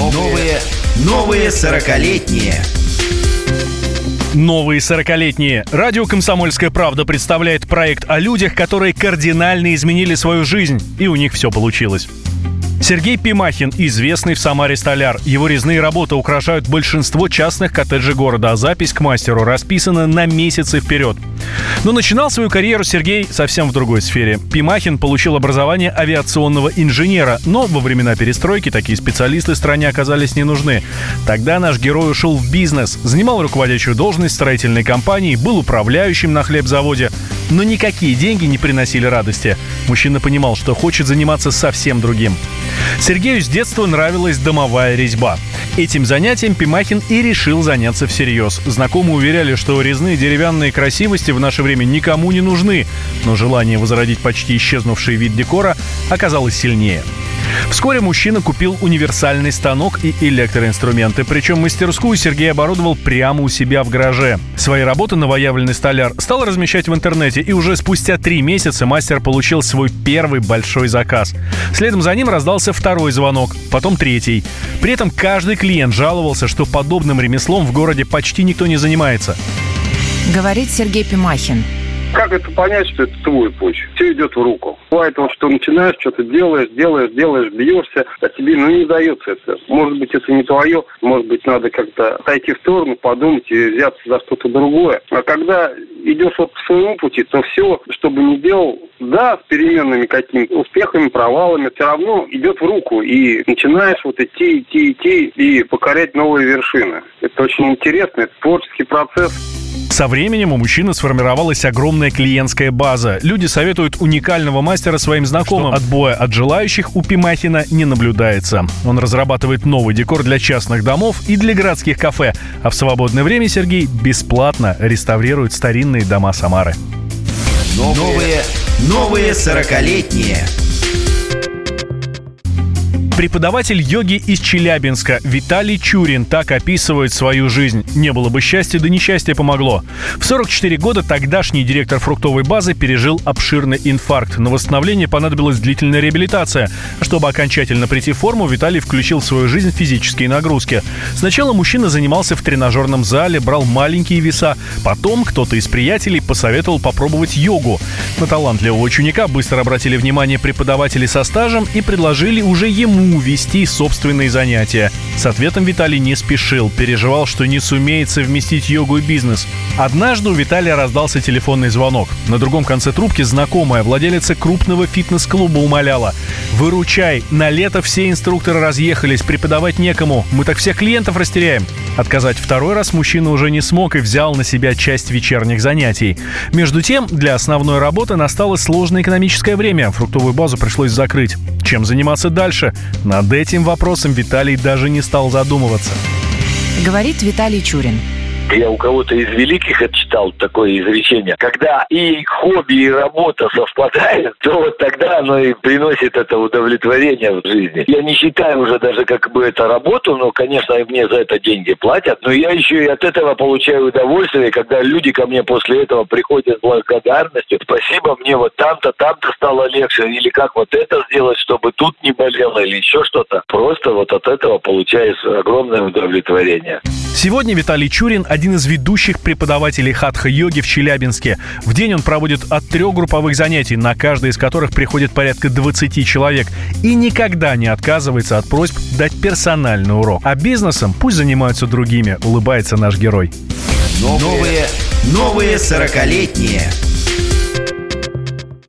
Новые, новые сорокалетние. Новые сорокалетние. Радио «Комсомольская правда» представляет проект о людях, которые кардинально изменили свою жизнь, и у них все получилось. Сергей Пимахин, известный в Самаре столяр. Его резные работы украшают большинство частных коттеджей города, а запись к мастеру расписана на месяцы вперед. Но начинал свою карьеру Сергей совсем в другой сфере. Пимахин получил образование авиационного инженера, но во времена перестройки такие специалисты стране оказались не нужны. Тогда наш герой ушел в бизнес, занимал руководящую должность строительной компании, был управляющим на хлебзаводе, но никакие деньги не приносили радости. Мужчина понимал, что хочет заниматься совсем другим. Сергею с детства нравилась домовая резьба. Этим занятием Пимахин и решил заняться всерьез. Знакомые уверяли, что резные деревянные красивости в наше время никому не нужны, но желание возродить почти исчезнувший вид декора оказалось сильнее. Вскоре мужчина купил универсальный станок и электроинструменты, причем мастерскую Сергей оборудовал прямо у себя в гараже. Свои работы новоявленный столяр стал размещать в интернете, и уже спустя три месяца мастер получил свой первый большой заказ. Следом за ним раздался второй звонок, потом третий. При этом каждый клиент жаловался, что подобным ремеслом в городе почти никто не занимается. Говорит Сергей Пимахин. Как это понять, что это твой путь? Все идет в руку. Бывает вот, что начинаешь, что-то делаешь, делаешь, делаешь, бьешься, а тебе ну, не дается это. Может быть, это не твое, может быть, надо как-то отойти в сторону, подумать и взяться за что-то другое. А когда идешь вот по своему пути, то все, что бы ни делал, да, с переменными какими-то успехами, провалами, все равно идет в руку. И начинаешь вот идти, идти, идти и покорять новые вершины. Это очень интересно, это творческий процесс. Со временем у мужчины сформировалась огромная клиентская база. Люди советуют уникального мастера своим знакомым. Отбоя от желающих у Пимахина не наблюдается. Он разрабатывает новый декор для частных домов и для городских кафе. А в свободное время Сергей бесплатно реставрирует старинные дома Самары. Новые, новые сорокалетние. Преподаватель йоги из Челябинска Виталий Чурин так описывает свою жизнь. Не было бы счастья, да несчастье помогло. В 44 года тогдашний директор фруктовой базы пережил обширный инфаркт. На восстановление понадобилась длительная реабилитация. Чтобы окончательно прийти в форму, Виталий включил в свою жизнь физические нагрузки. Сначала мужчина занимался в тренажерном зале, брал маленькие веса. Потом кто-то из приятелей посоветовал попробовать йогу. На талантливого ученика быстро обратили внимание преподаватели со стажем и предложили уже ему вести собственные занятия. С ответом Виталий не спешил, переживал, что не сумеет совместить йогу и бизнес. Однажды у Виталия раздался телефонный звонок. На другом конце трубки знакомая владелица крупного фитнес-клуба умоляла «Выручай, на лето все инструкторы разъехались, преподавать некому, мы так всех клиентов растеряем». Отказать второй раз мужчина уже не смог и взял на себя часть вечерних занятий. Между тем, для основной работы настало сложное экономическое время, фруктовую базу пришлось закрыть. Чем заниматься дальше? Над этим вопросом Виталий даже не стал задумываться. Говорит Виталий Чурин. Я у кого-то из великих это читал такое изречение. Когда и хобби, и работа совпадают, то вот тогда оно и приносит это удовлетворение в жизни. Я не считаю уже даже как бы это работу, но, конечно, мне за это деньги платят. Но я еще и от этого получаю удовольствие, когда люди ко мне после этого приходят с благодарностью. Спасибо, мне вот там-то, там-то стало легче. Или как вот это сделать, чтобы тут не болело, или еще что-то. Просто вот от этого получаешь огромное удовлетворение. Сегодня Виталий Чурин – один из ведущих преподавателей хатха-йоги в Челябинске. В день он проводит от трех групповых занятий, на каждое из которых приходит порядка 20 человек. И никогда не отказывается от просьб дать персональный урок. А бизнесом пусть занимаются другими, улыбается наш герой. Новые, новые сорокалетние.